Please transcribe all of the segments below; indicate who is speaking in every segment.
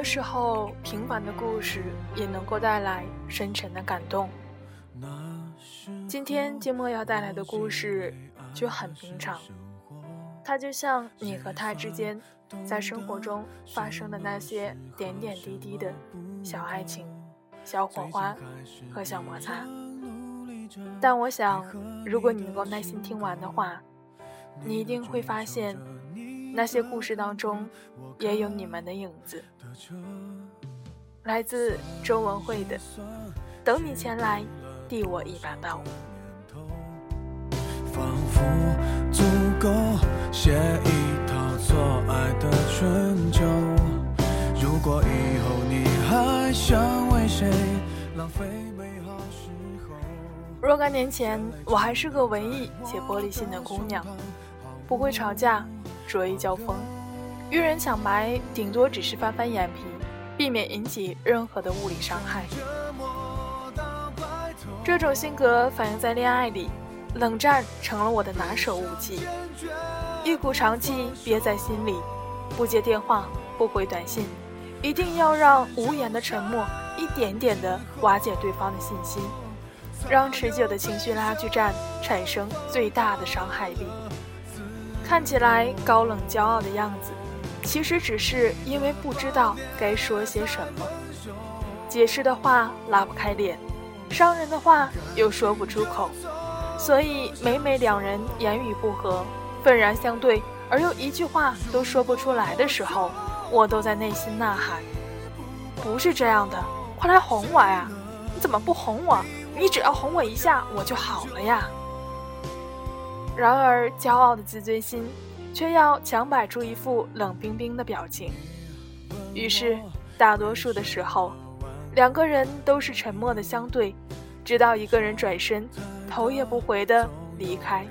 Speaker 1: 的时候，平凡的故事也能够带来深沉的感动。今天静默要带来的故事就很平常，它就像你和他之间在生活中发生的那些点点滴滴的小爱情、小火花和小摩擦。但我想，如果你能够耐心听完的话，你一定会发现，那些故事当中也有你们的影子。来自周文慧的《等你前来递我一把刀》。
Speaker 2: 仿佛足够写一套错爱的春秋。如果以后你还想为谁浪费美好时候？
Speaker 1: 若干年前，我还是个文艺且玻璃心的姑娘，不会吵架，拙意交锋。遇人抢白，顶多只是翻翻眼皮，避免引起任何的物理伤害。这种性格反映在恋爱里，冷战成了我的拿手武器，一股长气憋在心里，不接电话，不回短信，一定要让无言的沉默一点点的瓦解对方的信心，让持久的情绪拉锯战产生最大的伤害力。看起来高冷骄傲的样子。其实只是因为不知道该说些什么，解释的话拉不开脸，伤人的话又说不出口，所以每每两人言语不合，愤然相对，而又一句话都说不出来的时候，我都在内心呐喊：不是这样的，快来哄我呀！你怎么不哄我？你只要哄我一下，我就好了呀！然而骄傲的自尊心。却要强摆出一副冷冰冰的表情，于是大多数的时候，两个人都是沉默的相对，直到一个人转身，头也不回的离开，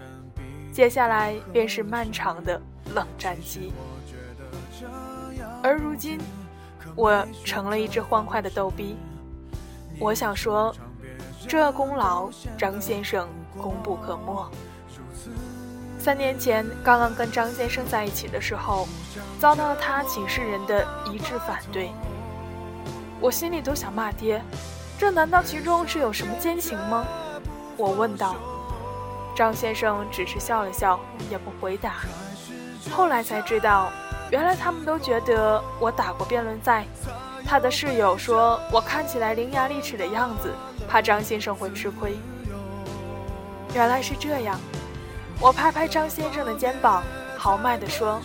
Speaker 1: 接下来便是漫长的冷战期。而如今，我成了一只欢快的逗逼。我想说，这功劳张先生功不可没。三年前，刚刚跟张先生在一起的时候，遭到了他寝室人的一致反对。我心里都想骂爹，这难道其中是有什么奸情吗？我问道。张先生只是笑了笑，也不回答。后来才知道，原来他们都觉得我打过辩论赛。他的室友说我看起来伶牙俐齿的样子，怕张先生会吃亏。原来是这样。我拍拍张先生的肩膀，豪迈地说：“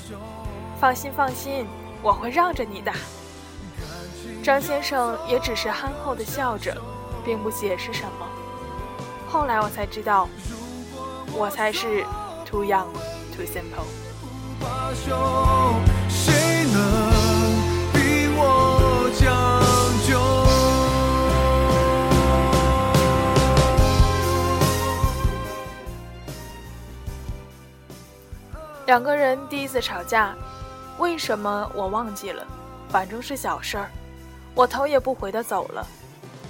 Speaker 1: 放心，放心，我会让着你的。”张先生也只是憨厚地笑着，并不解释什么。后来我才知道，我才是 too young, too simple。两个人第一次吵架，为什么我忘记了？反正是小事儿，我头也不回的走了。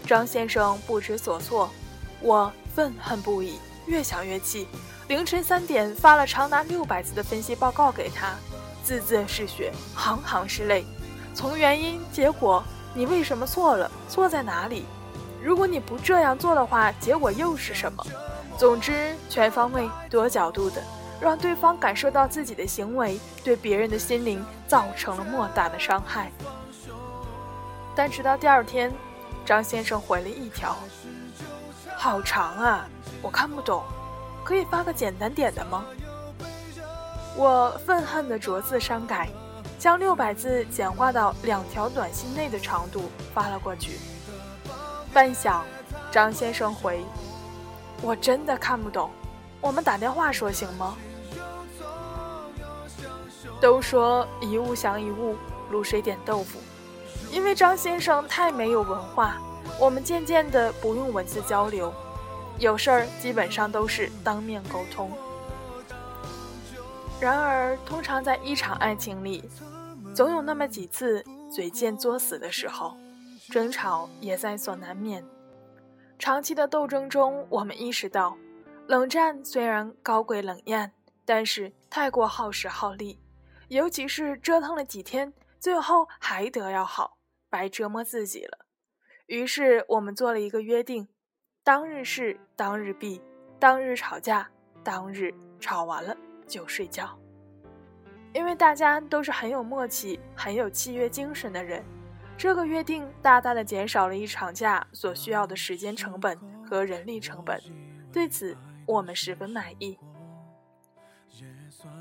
Speaker 1: 张先生不知所措，我愤恨不已，越想越气。凌晨三点发了长达六百字的分析报告给他，字字是血，行行是泪。从原因、结果，你为什么错了？错在哪里？如果你不这样做的话，结果又是什么？总之，全方位、多角度的。让对方感受到自己的行为对别人的心灵造成了莫大的伤害。但直到第二天，张先生回了一条：“好长啊，我看不懂，可以发个简单点的吗？”我愤恨的逐字删改，将六百字简化到两条短信内的长度发了过去。半晌，张先生回：“我真的看不懂，我们打电话说行吗？”都说一物降一物，卤水点豆腐。因为张先生太没有文化，我们渐渐的不用文字交流，有事儿基本上都是当面沟通。然而，通常在一场爱情里，总有那么几次嘴贱作死的时候，争吵也在所难免。长期的斗争中，我们意识到，冷战虽然高贵冷艳，但是太过耗时耗力。尤其是折腾了几天，最后还得要好，白折磨自己了。于是我们做了一个约定：当日事当日毕，当日吵架当日吵完了就睡觉。因为大家都是很有默契、很有契约精神的人，这个约定大大的减少了一场架所需要的时间成本和人力成本。对此，我们十分满意。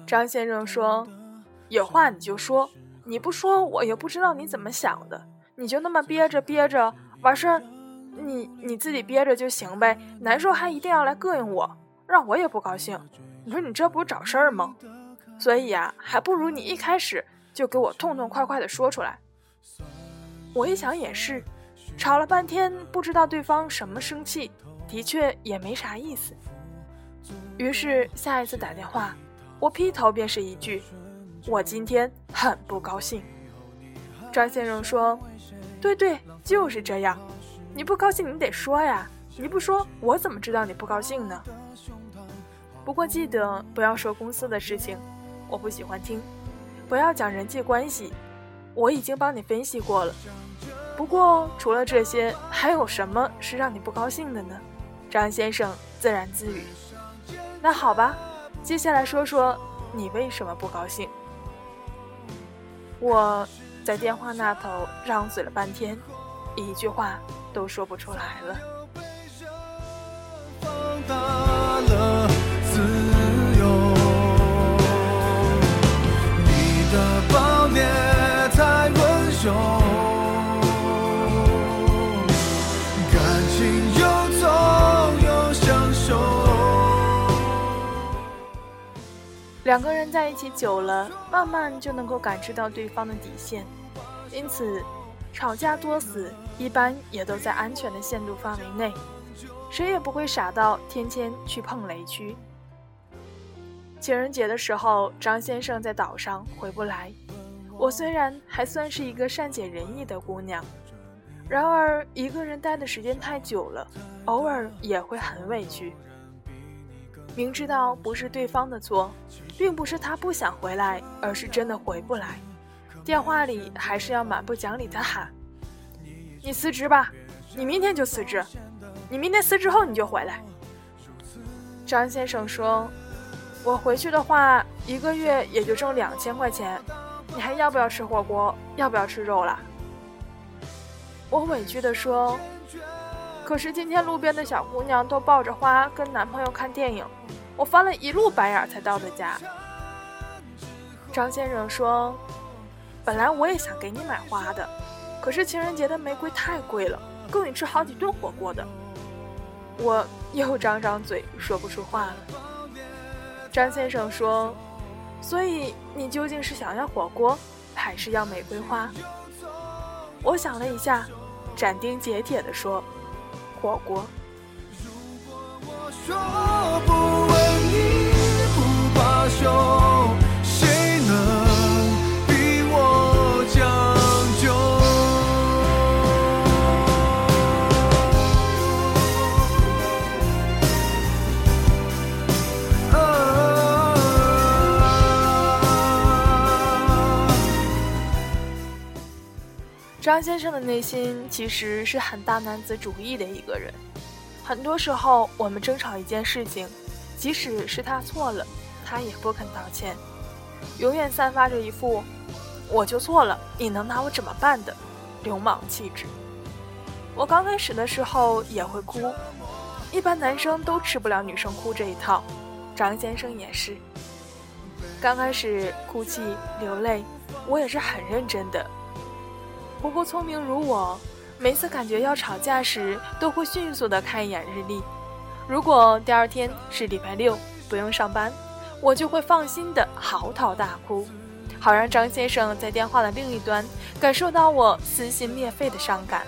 Speaker 1: 张先生说。有话你就说，你不说我也不知道你怎么想的。你就那么憋着憋着，完事儿，你你自己憋着就行呗。难受还一定要来膈应我，让我也不高兴。你说你这不是找事儿吗？所以呀，还不如你一开始就给我痛痛快快的说出来。我一想也是，吵了半天不知道对方什么生气，的确也没啥意思。于是下一次打电话，我劈头便是一句。我今天很不高兴，张先生说：“对对，就是这样。你不高兴，你得说呀。你不说，我怎么知道你不高兴呢？不过记得不要说公司的事情，我不喜欢听。不要讲人际关系，我已经帮你分析过了。不过除了这些，还有什么是让你不高兴的呢？”张先生自言自语：“那好吧，接下来说说你为什么不高兴。”我在电话那头张嘴了半天，一句话都说不出来了。两个人在一起久了，慢慢就能够感知到对方的底线，因此，吵架多死一般也都在安全的限度范围内，谁也不会傻到天天去碰雷区。情人节的时候，张先生在岛上回不来，我虽然还算是一个善解人意的姑娘，然而一个人待的时间太久了，偶尔也会很委屈。明知道不是对方的错，并不是他不想回来，而是真的回不来。电话里还是要蛮不讲理的喊：“你辞职吧，你明天就辞职，你明天辞职后你就回来。”张先生说：“我回去的话，一个月也就挣两千块钱，你还要不要吃火锅？要不要吃肉了？”我委屈地说。可是今天路边的小姑娘都抱着花跟男朋友看电影，我翻了一路白眼才到的家。张先生说：“本来我也想给你买花的，可是情人节的玫瑰太贵了，够你吃好几顿火锅的。”我又张张嘴说不出话了。张先生说：“所以你究竟是想要火锅，还是要玫瑰花？”我想了一下，斩钉截铁地说。火锅。如果我说不吻你不罢休张先生的内心其实是很大男子主义的一个人。很多时候，我们争吵一件事情，即使是他错了，他也不肯道歉，永远散发着一副“我就错了，你能拿我怎么办”的流氓气质。我刚开始的时候也会哭，一般男生都吃不了女生哭这一套，张先生也是。刚开始哭泣流泪，我也是很认真的。不过聪明如我，每次感觉要吵架时，都会迅速的看一眼日历。如果第二天是礼拜六，不用上班，我就会放心的嚎啕大哭，好让张先生在电话的另一端感受到我撕心裂肺的伤感。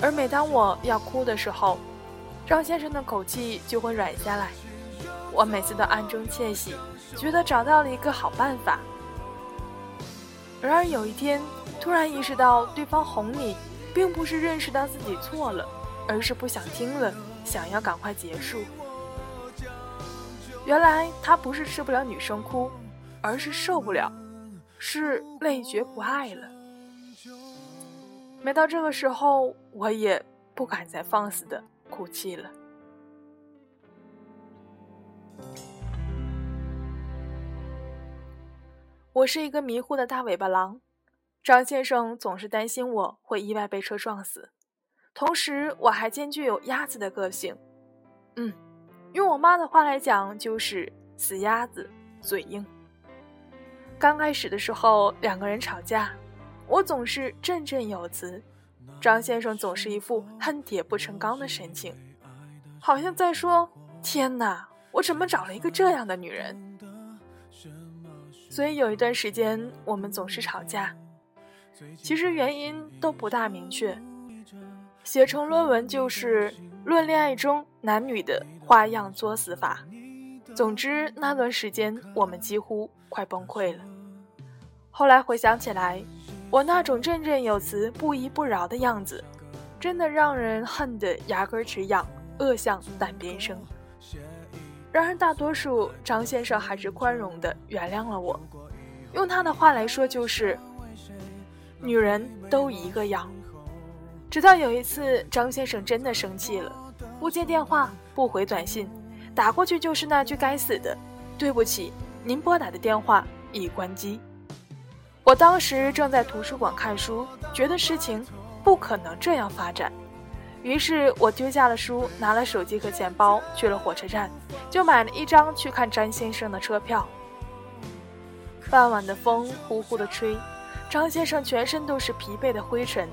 Speaker 1: 而每当我要哭的时候，张先生的口气就会软下来。我每次都暗中窃喜，觉得找到了一个好办法。然而有一天，突然意识到对方哄你，并不是认识到自己错了，而是不想听了，想要赶快结束。原来他不是吃不了女生哭，而是受不了，是累觉不爱了。每到这个时候，我也不敢再放肆的哭泣了。我是一个迷糊的大尾巴狼，张先生总是担心我会意外被车撞死，同时我还兼具有鸭子的个性，嗯。用我妈的话来讲，就是死鸭子，嘴硬。刚开始的时候，两个人吵架，我总是振振有词，张先生总是一副恨铁不成钢的神情，好像在说：“天哪，我怎么找了一个这样的女人？”所以有一段时间，我们总是吵架，其实原因都不大明确，写成论文就是论恋爱中男女的。花样作死法。总之，那段时间我们几乎快崩溃了。后来回想起来，我那种振振有词、不依不饶的样子，真的让人恨得牙根直痒，恶向胆边生。然而，大多数张先生还是宽容地原谅了我。用他的话来说，就是“女人都一个样”。直到有一次，张先生真的生气了，不接电话。不回短信，打过去就是那句该死的“对不起，您拨打的电话已关机”。我当时正在图书馆看书，觉得事情不可能这样发展，于是我丢下了书，拿了手机和钱包，去了火车站，就买了一张去看张先生的车票。傍晚的风呼呼地吹，张先生全身都是疲惫的灰尘。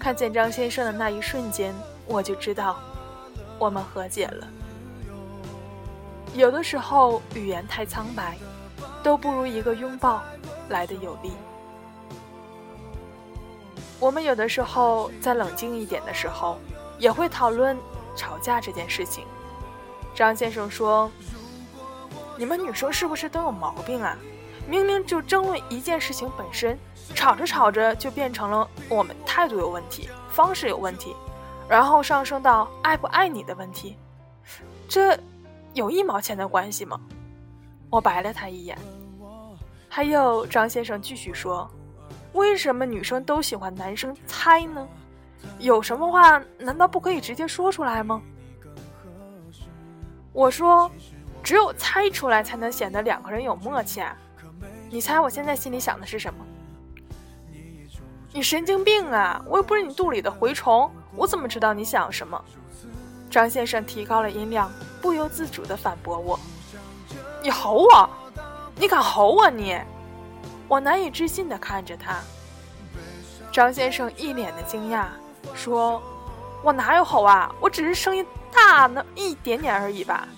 Speaker 1: 看见张先生的那一瞬间，我就知道。我们和解了。有的时候，语言太苍白，都不如一个拥抱来的有力。我们有的时候在冷静一点的时候，也会讨论吵架这件事情。张先生说：“你们女生是不是都有毛病啊？明明就争论一件事情本身，吵着吵着就变成了我们态度有问题，方式有问题。”然后上升到爱不爱你的问题，这有一毛钱的关系吗？我白了他一眼。还有张先生继续说：“为什么女生都喜欢男生猜呢？有什么话难道不可以直接说出来吗？”我说：“只有猜出来才能显得两个人有默契啊！你猜我现在心里想的是什么？你神经病啊！我又不是你肚里的蛔虫。”我怎么知道你想什么？张先生提高了音量，不由自主地反驳我：“你吼我？你敢吼我？你！”我难以置信地看着他。张先生一脸的惊讶，说：“我哪有吼啊？我只是声音大那一点点而已吧？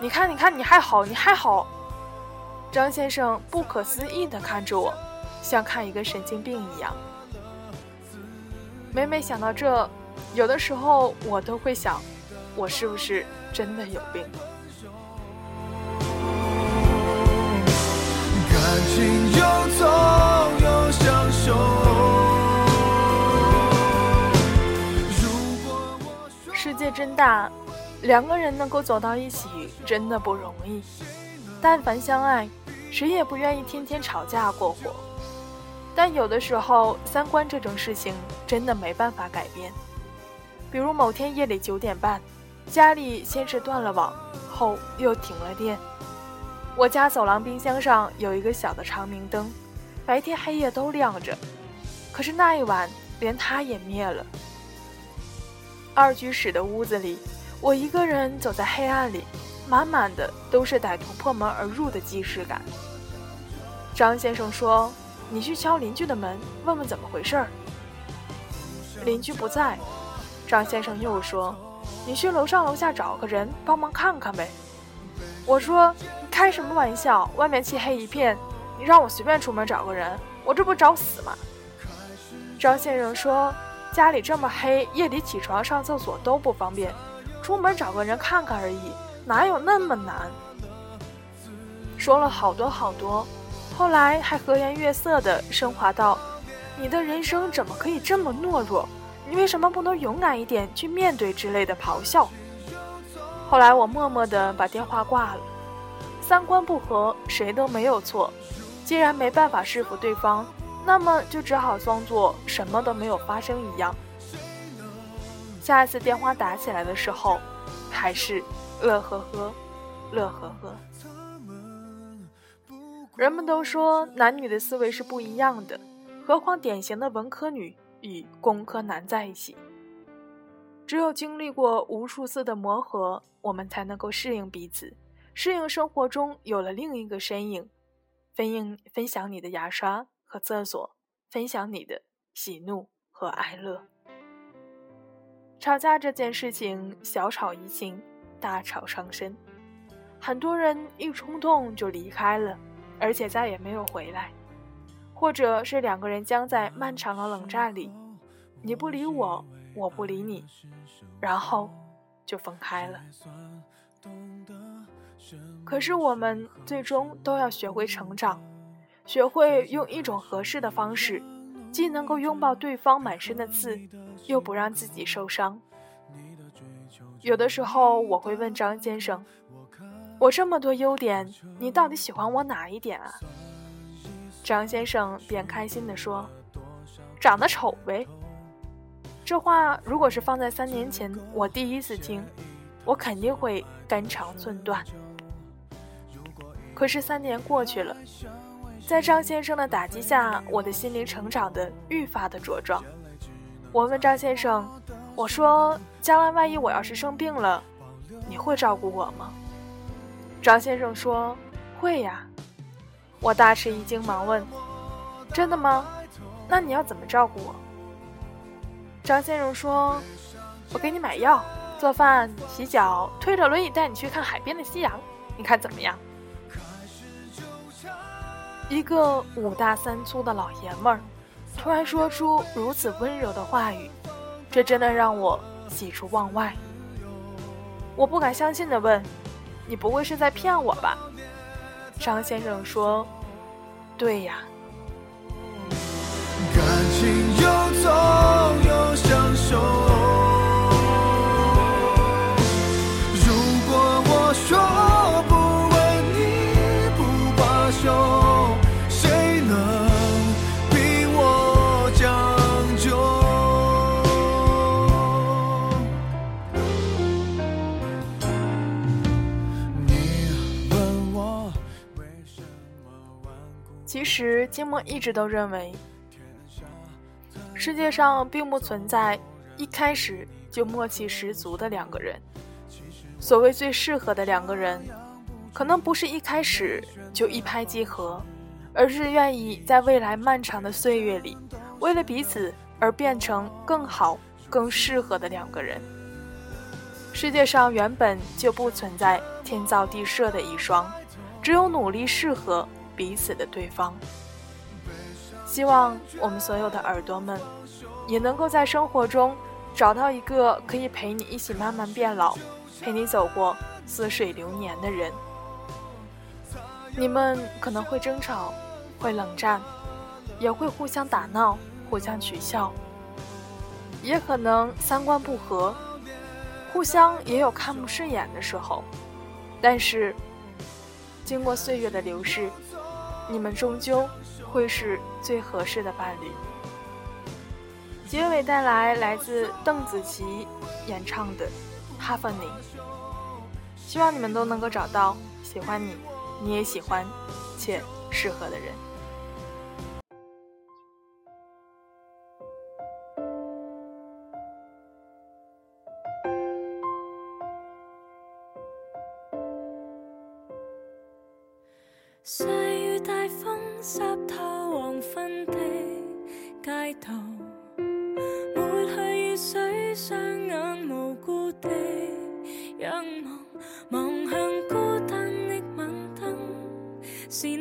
Speaker 1: 你看，你看，你还吼，你还吼！”张先生不可思议地看着我，像看一个神经病一样。每每想到这。有的时候，我都会想，我是不是真的有病？世界真大，两个人能够走到一起真的不容易。但凡相爱，谁也不愿意天天吵架过活。但有的时候，三观这种事情真的没办法改变。比如某天夜里九点半，家里先是断了网，后又停了电。我家走廊冰箱上有一个小的长明灯，白天黑夜都亮着。可是那一晚，连它也灭了。二居室的屋子里，我一个人走在黑暗里，满满的都是歹徒破门而入的既视感。张先生说：“你去敲邻居的门，问问怎么回事儿。”邻居不在，张先生又说：“你去楼上楼下找个人帮忙看看呗。”我说：“开什么玩笑？外面漆黑一片，你让我随便出门找个人，我这不找死吗？”张先生说：“家里这么黑，夜里起床上厕所都不方便，出门找个人看看而已，哪有那么难？”说了好多好多，后来还和颜悦色的升华道：“你的人生怎么可以这么懦弱？你为什么不能勇敢一点去面对？”之类的咆哮。后来我默默的把电话挂了。三观不合，谁都没有错。既然没办法说服对方，那么就只好装作什么都没有发生一样。下一次电话打起来的时候，还是乐呵呵，乐呵呵。人们都说男女的思维是不一样的，何况典型的文科女与工科男在一起。只有经历过无数次的磨合，我们才能够适应彼此，适应生活中有了另一个身影，分应分享你的牙刷和厕所，分享你的喜怒和哀乐。吵架这件事情，小吵怡情，大吵伤身，很多人一冲动就离开了。而且再也没有回来，或者是两个人僵在漫长的冷战里，你不理我，我不理你，然后就分开了。可是我们最终都要学会成长，学会用一种合适的方式，既能够拥抱对方满身的刺，又不让自己受伤。有的时候我会问张先生。我这么多优点，你到底喜欢我哪一点啊？张先生便开心地说：“长得丑呗。”这话如果是放在三年前，我第一次听，我肯定会肝肠寸断。可是三年过去了，在张先生的打击下，我的心灵成长的愈发的茁壮。我问张先生：“我说，将来万一我要是生病了，你会照顾我吗？”张先生说：“会呀。”我大吃一惊，忙问：“真的吗？那你要怎么照顾我？”张先生说：“我给你买药、做饭、洗脚，推着轮椅带你去看海边的夕阳，你看怎么样？”一个五大三粗的老爷们儿，突然说出如此温柔的话语，这真的让我喜出望外。我不敢相信的问。你不会是在骗我吧？张先生说：“对呀。”感情又痛又享受。其实，金墨一直都认为，世界上并不存在一开始就默契十足的两个人。所谓最适合的两个人，可能不是一开始就一拍即合，而是愿意在未来漫长的岁月里，为了彼此而变成更好、更适合的两个人。世界上原本就不存在天造地设的一双，只有努力适合。彼此的对方，希望我们所有的耳朵们，也能够在生活中找到一个可以陪你一起慢慢变老，陪你走过似水流年的人。你们可能会争吵，会冷战，也会互相打闹，互相取笑，也可能三观不合，互相也有看不顺眼的时候。但是，经过岁月的流逝。你们终究会是最合适的伴侣。结尾带来来自邓紫棋演唱的《Happening》，希望你们都能够找到喜欢你、你也喜欢且适合的人。